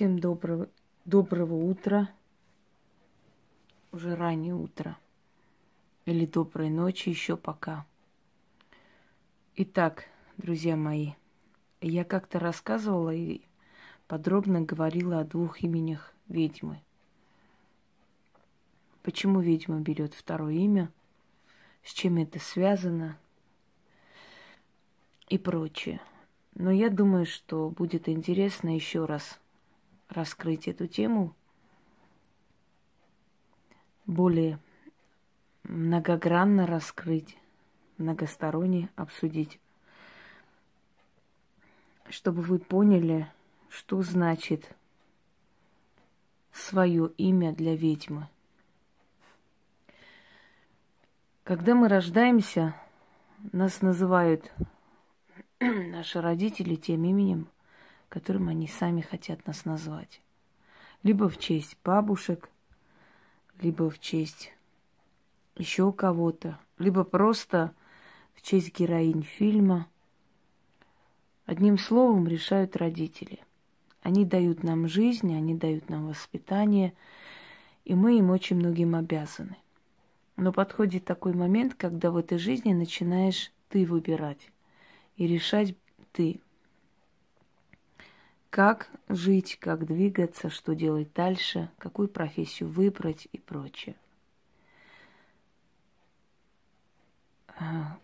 Всем доброго, доброго утра. Уже раннее утро. Или доброй ночи еще пока. Итак, друзья мои, я как-то рассказывала и подробно говорила о двух именях ведьмы. Почему ведьма берет второе имя, с чем это связано и прочее. Но я думаю, что будет интересно еще раз раскрыть эту тему, более многогранно раскрыть, многосторонне обсудить, чтобы вы поняли, что значит свое имя для ведьмы. Когда мы рождаемся, нас называют наши родители тем именем, которым они сами хотят нас назвать. Либо в честь бабушек, либо в честь еще кого-то, либо просто в честь героинь фильма. Одним словом решают родители. Они дают нам жизнь, они дают нам воспитание, и мы им очень многим обязаны. Но подходит такой момент, когда в этой жизни начинаешь ты выбирать и решать ты. Как жить, как двигаться, что делать дальше, какую профессию выбрать и прочее.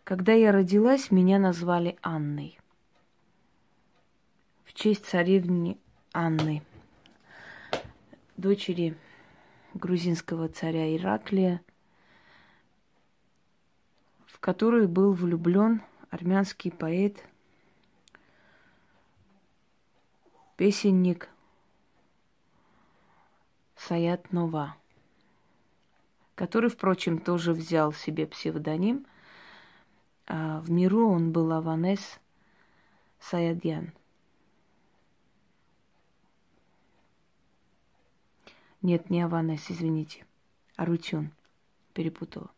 Когда я родилась, меня назвали Анной. В честь царевни Анны, дочери грузинского царя Ираклия, в которую был влюблен армянский поэт, песенник Саят Нова, который, впрочем, тоже взял себе псевдоним. А в миру он был Аванес Саядьян. Нет, не Аванес, извините. Арутюн. Перепутала.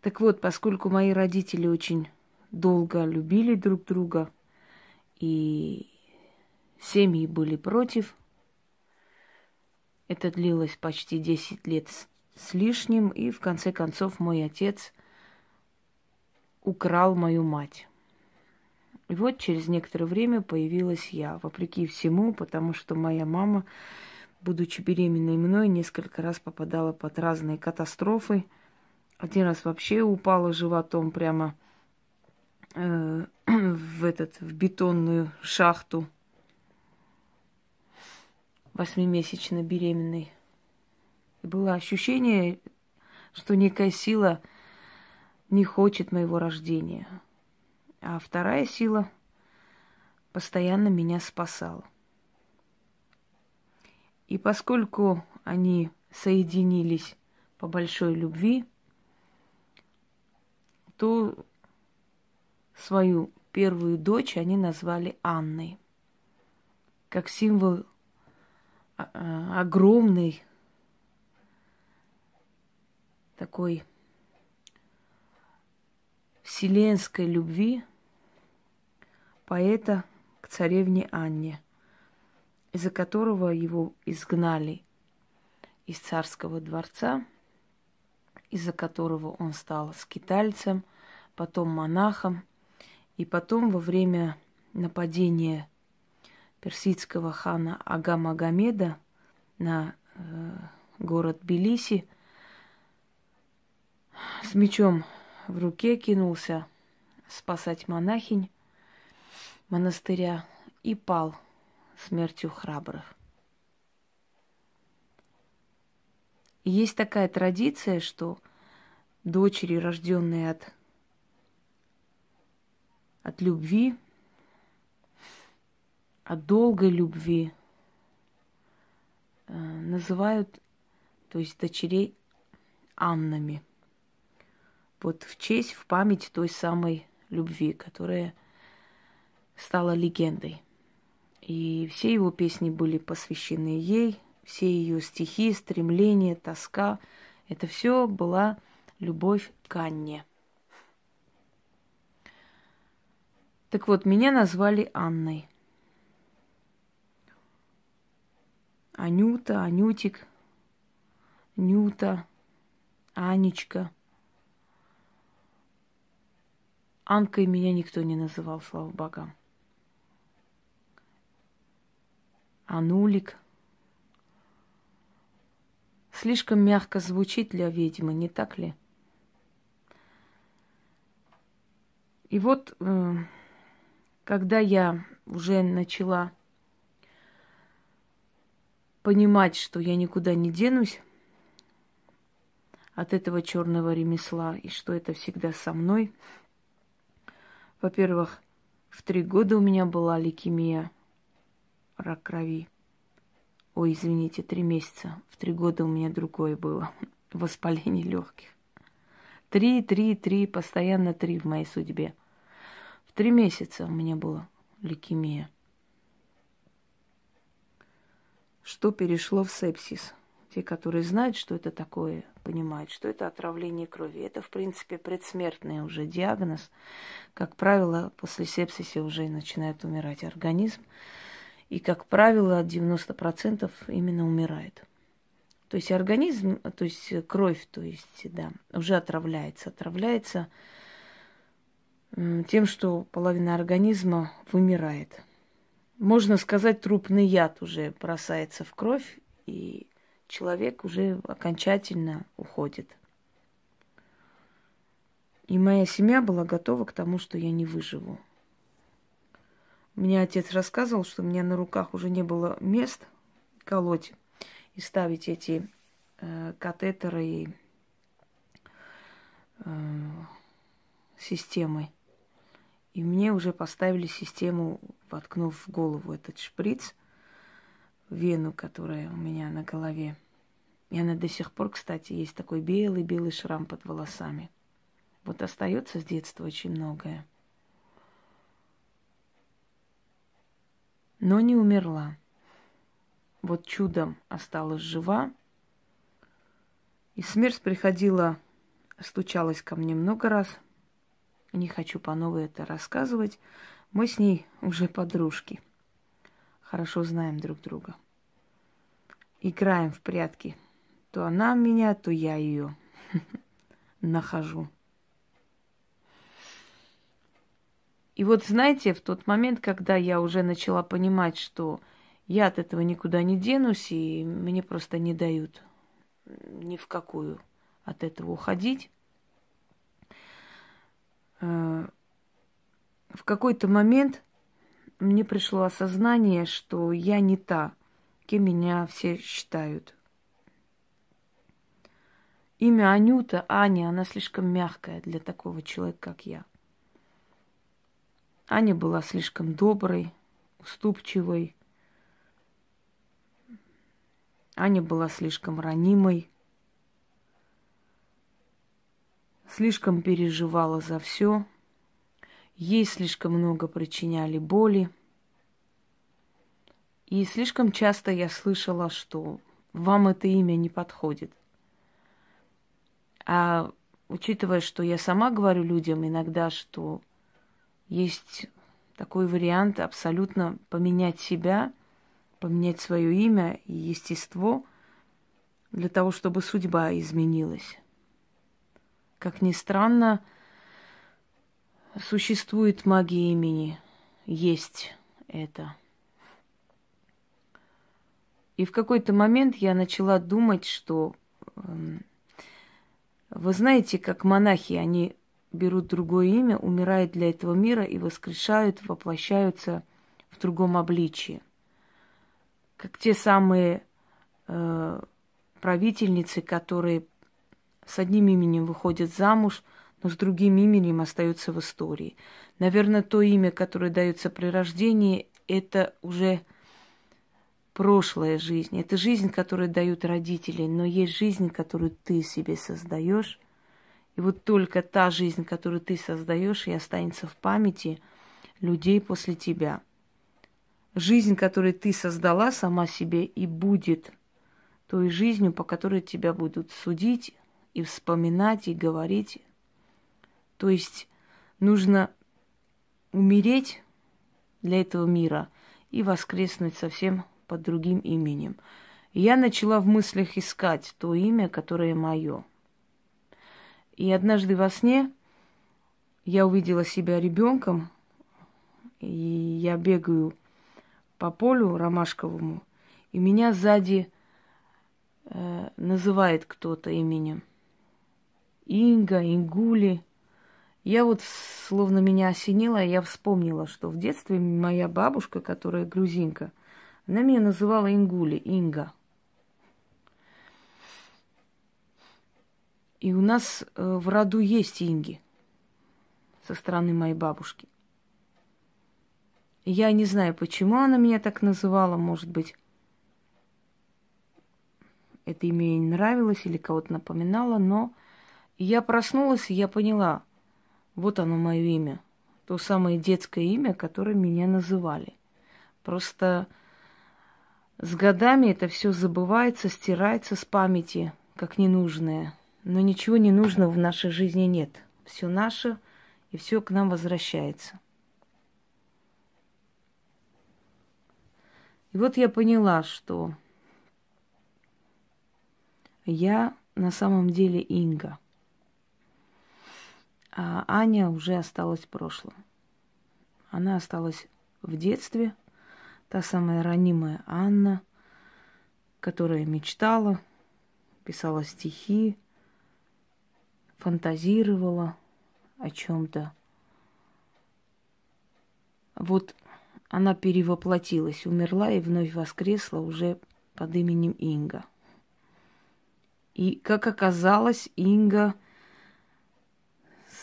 Так вот, поскольку мои родители очень долго любили друг друга, и семьи были против, это длилось почти 10 лет с, лишним, и в конце концов мой отец украл мою мать. И вот через некоторое время появилась я, вопреки всему, потому что моя мама, будучи беременной мной, несколько раз попадала под разные катастрофы – один раз вообще упала животом прямо э, в этот в бетонную шахту восьмимесячно беременной. И было ощущение, что некая сила не хочет моего рождения. А вторая сила постоянно меня спасала. И поскольку они соединились по большой любви, то свою первую дочь они назвали Анной, как символ а, а, огромной такой вселенской любви поэта к царевне Анне, из-за которого его изгнали из царского дворца – из-за которого он стал скитальцем, потом монахом, и потом во время нападения персидского хана Ага Магомеда на э, город Белиси с мечом в руке кинулся спасать монахинь монастыря и пал смертью храбрых. Есть такая традиция, что дочери, рожденные от, от любви, от долгой любви, э, называют, то есть дочерей Аннами. Вот в честь, в память той самой любви, которая стала легендой. И все его песни были посвящены ей, все ее стихи, стремления, тоска, это все была любовь к Анне. Так вот, меня назвали Анной. Анюта, Анютик, Нюта, Анечка. Анкой меня никто не называл, слава богам. Анулик. Слишком мягко звучит для ведьмы, не так ли? И вот, э, когда я уже начала понимать, что я никуда не денусь от этого черного ремесла, и что это всегда со мной. Во-первых, в три года у меня была лейкемия, рак крови. Ой, извините, три месяца. В три года у меня другое было. Воспаление легких. Три, три, три, постоянно три в моей судьбе. Три месяца у меня была лейкемия что перешло в сепсис. Те, которые знают, что это такое, понимают, что это отравление крови. Это, в принципе, предсмертный уже диагноз. Как правило, после сепсиса уже начинает умирать организм. И, как правило, 90% именно умирает. То есть организм, то есть кровь, то есть, да, уже отравляется. Отравляется тем, что половина организма вымирает можно сказать, трупный яд уже бросается в кровь, и человек уже окончательно уходит. И моя семья была готова к тому, что я не выживу. Мне отец рассказывал, что у меня на руках уже не было мест колоть и ставить эти э, катетеры и э, системы. И мне уже поставили систему, воткнув в голову этот шприц, вену, которая у меня на голове. И она до сих пор, кстати, есть такой белый-белый шрам под волосами. Вот остается с детства очень многое. Но не умерла. Вот чудом осталась жива. И смерть приходила, стучалась ко мне много раз – не хочу по новой это рассказывать. Мы с ней уже подружки. Хорошо знаем друг друга. Играем в прятки. То она меня, то я ее нахожу. И вот знаете, в тот момент, когда я уже начала понимать, что я от этого никуда не денусь, и мне просто не дают ни в какую от этого уходить, в какой-то момент мне пришло осознание, что я не та, кем меня все считают. Имя Анюта, Аня, она слишком мягкая для такого человека, как я. Аня была слишком доброй, уступчивой. Аня была слишком ранимой. Слишком переживала за все, ей слишком много причиняли боли. И слишком часто я слышала, что вам это имя не подходит. А учитывая, что я сама говорю людям иногда, что есть такой вариант абсолютно поменять себя, поменять свое имя и естество для того, чтобы судьба изменилась. Как ни странно, существует магия имени. Есть это. И в какой-то момент я начала думать, что эм, вы знаете, как монахи, они берут другое имя, умирают для этого мира и воскрешают, воплощаются в другом обличии. Как те самые э, правительницы, которые с одним именем выходит замуж, но с другим именем остается в истории. Наверное, то имя, которое дается при рождении, это уже прошлая жизнь. Это жизнь, которую дают родители, но есть жизнь, которую ты себе создаешь. И вот только та жизнь, которую ты создаешь, и останется в памяти людей после тебя. Жизнь, которую ты создала сама себе, и будет той жизнью, по которой тебя будут судить, и вспоминать, и говорить. То есть нужно умереть для этого мира и воскреснуть совсем под другим именем. Я начала в мыслях искать то имя, которое мое. И однажды во сне я увидела себя ребенком, и я бегаю по полю ромашковому, и меня сзади э, называет кто-то именем. Инга, Ингули. Я вот, словно меня осенило, я вспомнила, что в детстве моя бабушка, которая грузинка, она меня называла Ингули, Инга. И у нас э, в роду есть Инги со стороны моей бабушки. Я не знаю, почему она меня так называла, может быть, это имя ей нравилось или кого-то напоминало, но я проснулась, и я поняла, вот оно мое имя. То самое детское имя, которое меня называли. Просто с годами это все забывается, стирается с памяти, как ненужное. Но ничего ненужного в нашей жизни нет. Все наше, и все к нам возвращается. И вот я поняла, что я на самом деле Инга. А Аня уже осталась в прошлом. Она осталась в детстве, та самая ранимая Анна, которая мечтала, писала стихи, фантазировала о чем-то. Вот она перевоплотилась, умерла и вновь воскресла уже под именем Инга. И, как оказалось, Инга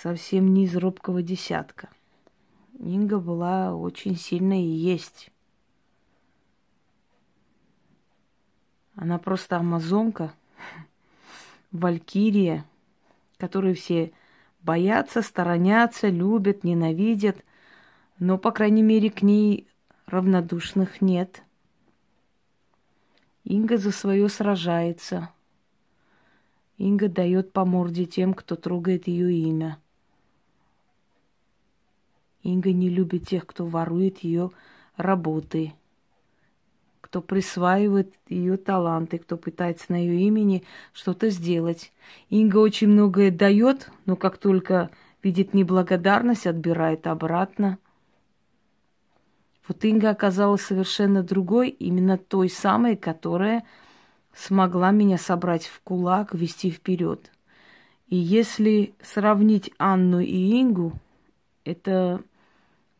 совсем не из робкого десятка. Инга была очень сильная и есть. Она просто амазонка, валькирия, которую все боятся, сторонятся, любят, ненавидят – но, по крайней мере, к ней равнодушных нет. Инга за свое сражается. Инга дает по морде тем, кто трогает ее имя. Инга не любит тех, кто ворует ее работы, кто присваивает ее таланты, кто пытается на ее имени что-то сделать. Инга очень многое дает, но как только видит неблагодарность, отбирает обратно. Вот Инга оказалась совершенно другой, именно той самой, которая смогла меня собрать в кулак, вести вперед. И если сравнить Анну и Ингу, это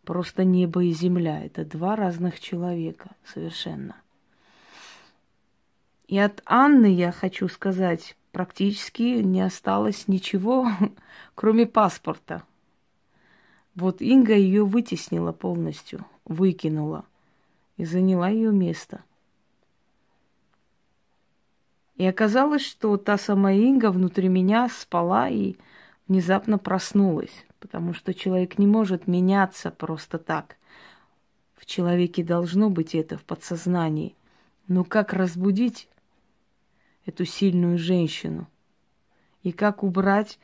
просто небо и земля. Это два разных человека совершенно. И от Анны, я хочу сказать, практически не осталось ничего, кроме паспорта. Вот Инга ее вытеснила полностью выкинула и заняла ее место. И оказалось, что та самая Инга внутри меня спала и внезапно проснулась, потому что человек не может меняться просто так. В человеке должно быть это в подсознании. Но как разбудить эту сильную женщину? И как убрать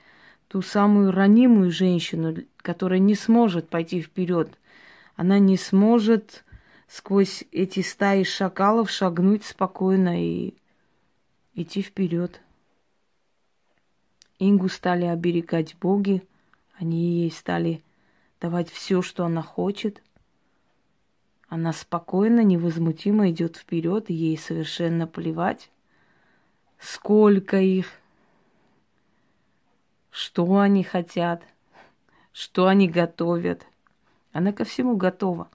ту самую ранимую женщину, которая не сможет пойти вперед, она не сможет сквозь эти стаи шакалов шагнуть спокойно и идти вперед. Ингу стали оберегать боги, они ей стали давать все, что она хочет. Она спокойно, невозмутимо идет вперед, ей совершенно плевать, сколько их, что они хотят, что они готовят – она ко всему готова.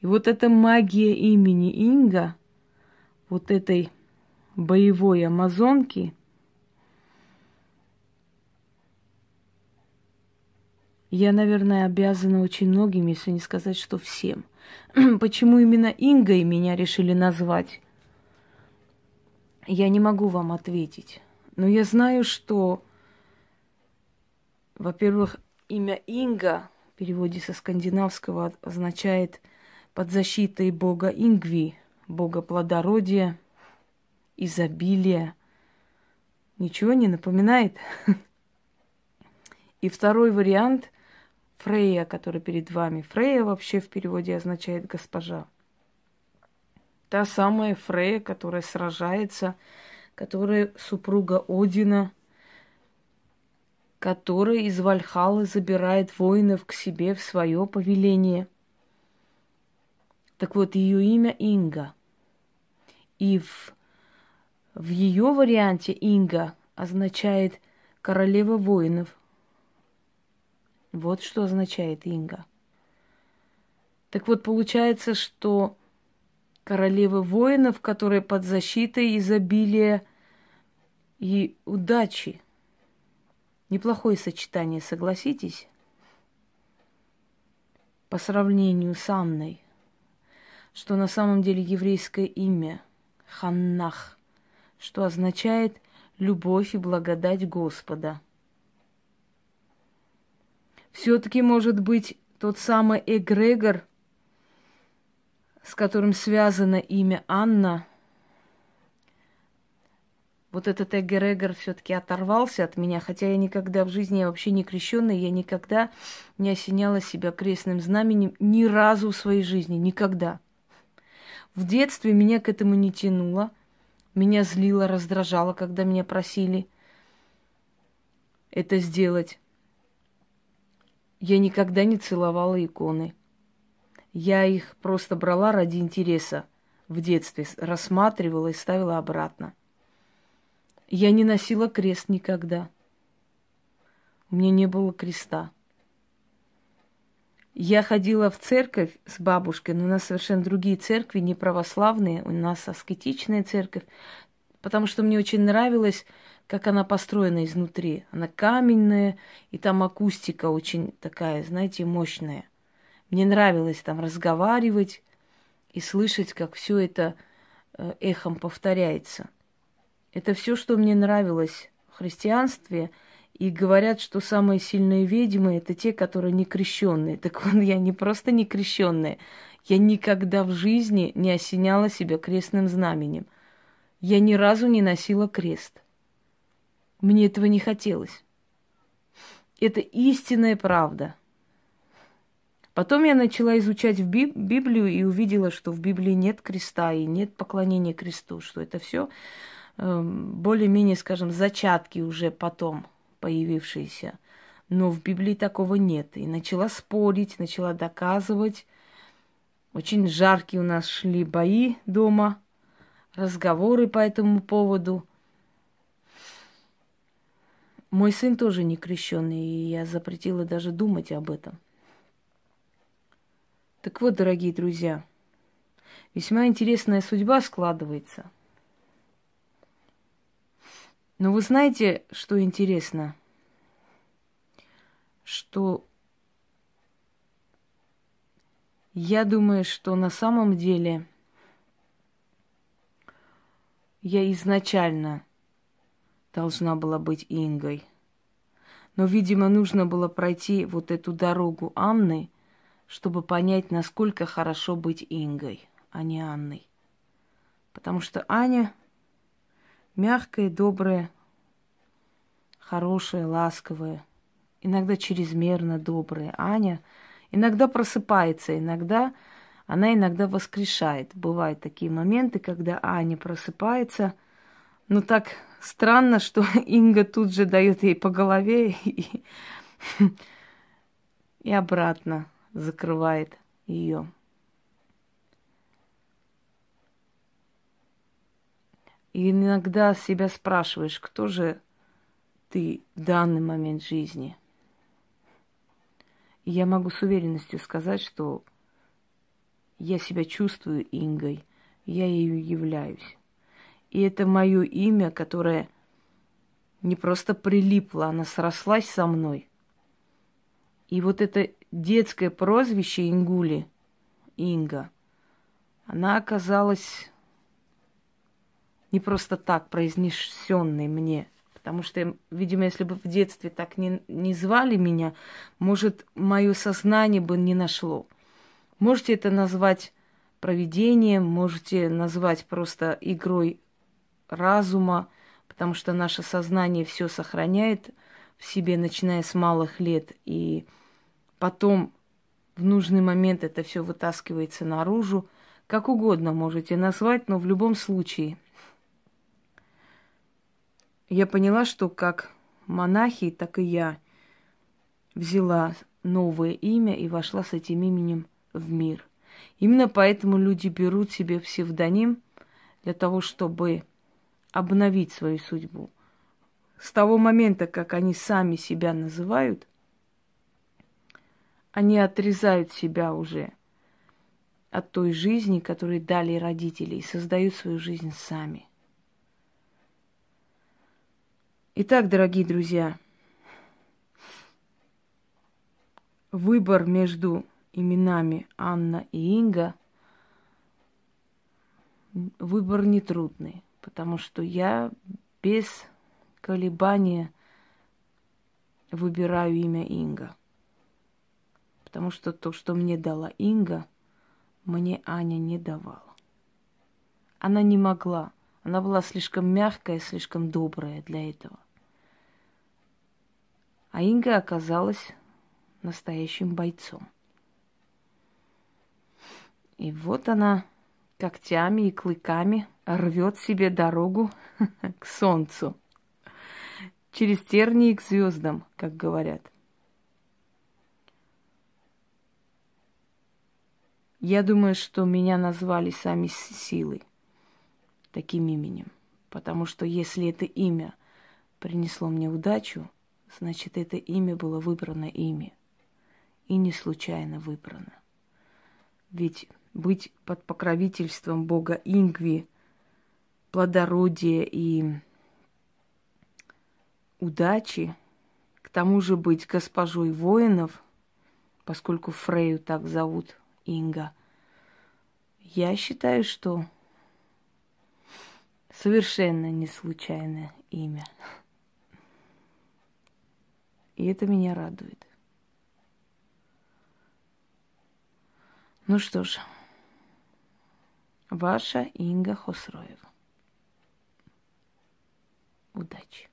И вот эта магия имени Инга, вот этой боевой амазонки, я, наверное, обязана очень многим, если не сказать, что всем. Почему именно Инга и меня решили назвать? Я не могу вам ответить. Но я знаю, что, во-первых, имя Инга переводе со скандинавского означает под защитой бога Ингви, бога плодородия, изобилия. Ничего не напоминает? И второй вариант Фрея, который перед вами. Фрея вообще в переводе означает госпожа. Та самая Фрея, которая сражается, которая супруга Одина, которая из Вальхалы забирает воинов к себе в свое повеление. Так вот, ее имя Инга. И в, в ее варианте Инга означает королева воинов. Вот что означает Инга. Так вот, получается, что королева воинов, которая под защитой изобилия и удачи. Неплохое сочетание, согласитесь? По сравнению с Анной, что на самом деле еврейское имя Ханнах, что означает любовь и благодать Господа. Все-таки может быть тот самый эгрегор, с которым связано имя Анна, вот этот эгрегор все-таки оторвался от меня, хотя я никогда в жизни, я вообще не крещенная, я никогда не осеняла себя крестным знаменем ни разу в своей жизни, никогда. В детстве меня к этому не тянуло, меня злило, раздражало, когда меня просили это сделать. Я никогда не целовала иконы. Я их просто брала ради интереса в детстве, рассматривала и ставила обратно. Я не носила крест никогда. У меня не было креста. Я ходила в церковь с бабушкой, но у нас совершенно другие церкви, не православные, у нас аскетичная церковь, потому что мне очень нравилось, как она построена изнутри. Она каменная, и там акустика очень такая, знаете, мощная. Мне нравилось там разговаривать и слышать, как все это э, эхом повторяется. Это все, что мне нравилось в христианстве. И говорят, что самые сильные ведьмы это те, которые не крещенные. Так вот, я не просто не крещенная. Я никогда в жизни не осеняла себя крестным знаменем. Я ни разу не носила крест. Мне этого не хотелось. Это истинная правда. Потом я начала изучать в Библию и увидела, что в Библии нет креста и нет поклонения кресту, что это все эм, более-менее, скажем, зачатки уже потом появившиеся. Но в Библии такого нет. И начала спорить, начала доказывать. Очень жаркие у нас шли бои дома, разговоры по этому поводу. Мой сын тоже не крещенный, и я запретила даже думать об этом. Так вот, дорогие друзья, весьма интересная судьба складывается. Но вы знаете, что интересно? Что я думаю, что на самом деле я изначально должна была быть Ингой. Но, видимо, нужно было пройти вот эту дорогу Анны – чтобы понять, насколько хорошо быть Ингой, а не Анной. Потому что Аня мягкая, добрая, хорошая, ласковая, иногда чрезмерно добрая. Аня иногда просыпается, иногда она иногда воскрешает. Бывают такие моменты, когда Аня просыпается, но так странно, что Инга тут же дает ей по голове и, и обратно закрывает ее. И иногда себя спрашиваешь, кто же ты в данный момент жизни. И я могу с уверенностью сказать, что я себя чувствую Ингой, я ею являюсь. И это мое имя, которое не просто прилипло, оно срослась со мной. И вот это детское прозвище Ингули, Инга, она оказалась не просто так произнесенной мне. Потому что, видимо, если бы в детстве так не, не звали меня, может, мое сознание бы не нашло. Можете это назвать проведением, можете назвать просто игрой разума, потому что наше сознание все сохраняет в себе, начиная с малых лет. И потом в нужный момент это все вытаскивается наружу, Как угодно можете назвать, но в любом случае я поняла, что как монахи, так и я взяла новое имя и вошла с этим именем в мир. Именно поэтому люди берут себе псевдоним для того, чтобы обновить свою судьбу. С того момента, как они сами себя называют, они отрезают себя уже от той жизни, которую дали родители, и создают свою жизнь сами. Итак, дорогие друзья, выбор между именами Анна и Инга выбор нетрудный, потому что я без колебания выбираю имя Инга. Потому что то, что мне дала Инга, мне Аня не давала. Она не могла. Она была слишком мягкая, слишком добрая для этого. А Инга оказалась настоящим бойцом. И вот она когтями и клыками рвет себе дорогу к солнцу. Через тернии к звездам, как говорят. Я думаю, что меня назвали сами силы таким именем. Потому что если это имя принесло мне удачу, значит, это имя было выбрано ими. И не случайно выбрано. Ведь быть под покровительством Бога Ингви, плодородия и удачи, к тому же быть госпожой воинов, поскольку Фрею так зовут Инга, я считаю, что совершенно не случайное имя. И это меня радует. Ну что ж, ваша Инга Хосроева. Удачи!